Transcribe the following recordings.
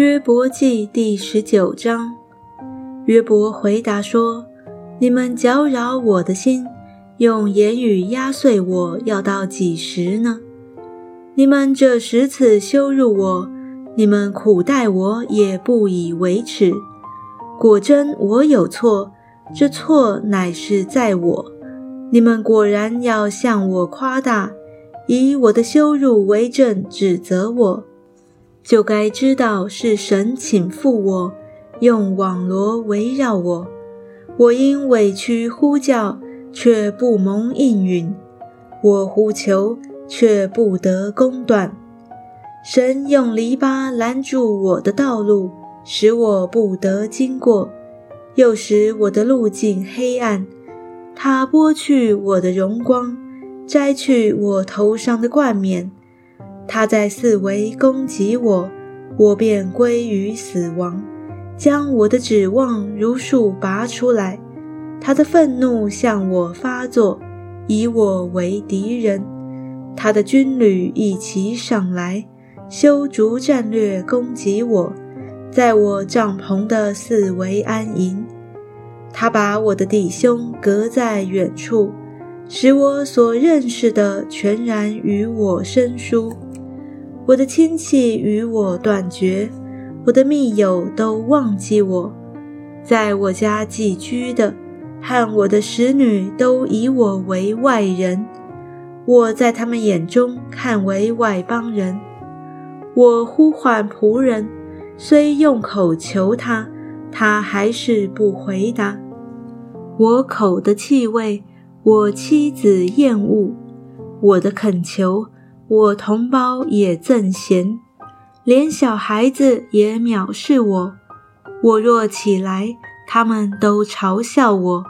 约伯记第十九章，约伯回答说：“你们搅扰我的心，用言语压碎我，要到几时呢？你们这十次羞辱我，你们苦待我，也不以为耻。果真我有错，这错乃是在我。你们果然要向我夸大，以我的羞辱为证，指责我。”就该知道是神请覆我，用网罗围绕我。我因委屈呼叫，却不蒙应允；我呼求，却不得公断。神用篱笆拦住我的道路，使我不得经过，又使我的路径黑暗。他剥去我的荣光，摘去我头上的冠冕。他在四围攻击我，我便归于死亡，将我的指望如数拔出来。他的愤怒向我发作，以我为敌人。他的军旅一齐上来，修筑战略攻击我，在我帐篷的四围安营。他把我的弟兄隔在远处，使我所认识的全然与我生疏。我的亲戚与我断绝，我的密友都忘记我，在我家寄居的和我的使女都以我为外人，我在他们眼中看为外邦人。我呼唤仆人，虽用口求他，他还是不回答。我口的气味，我妻子厌恶我的恳求。我同胞也憎嫌，连小孩子也藐视我。我若起来，他们都嘲笑我；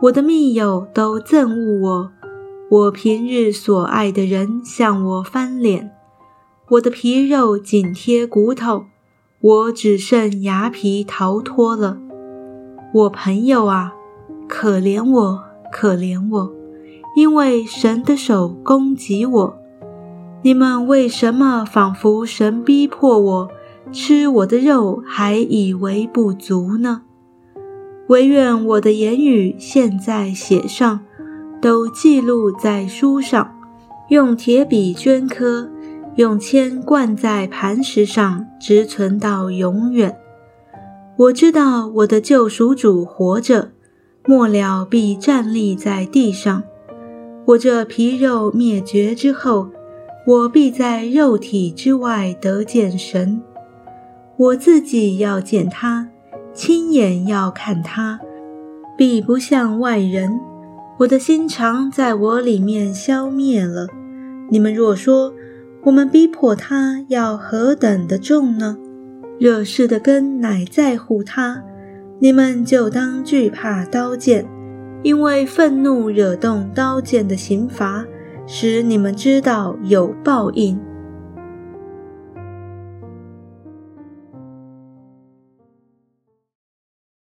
我的密友都憎恶我。我平日所爱的人向我翻脸，我的皮肉紧贴骨头，我只剩牙皮逃脱了。我朋友啊，可怜我，可怜我，因为神的手攻击我。你们为什么仿佛神逼迫我吃我的肉，还以为不足呢？唯愿我的言语现在写上，都记录在书上，用铁笔镌刻，用铅灌在磐石上，直存到永远。我知道我的救赎主活着，末了必站立在地上。我这皮肉灭绝之后。我必在肉体之外得见神，我自己要见他，亲眼要看他，必不像外人。我的心肠在我里面消灭了。你们若说我们逼迫他要何等的重呢？惹事的根乃在乎他，你们就当惧怕刀剑，因为愤怒惹动刀剑的刑罚。使你们知道有报应。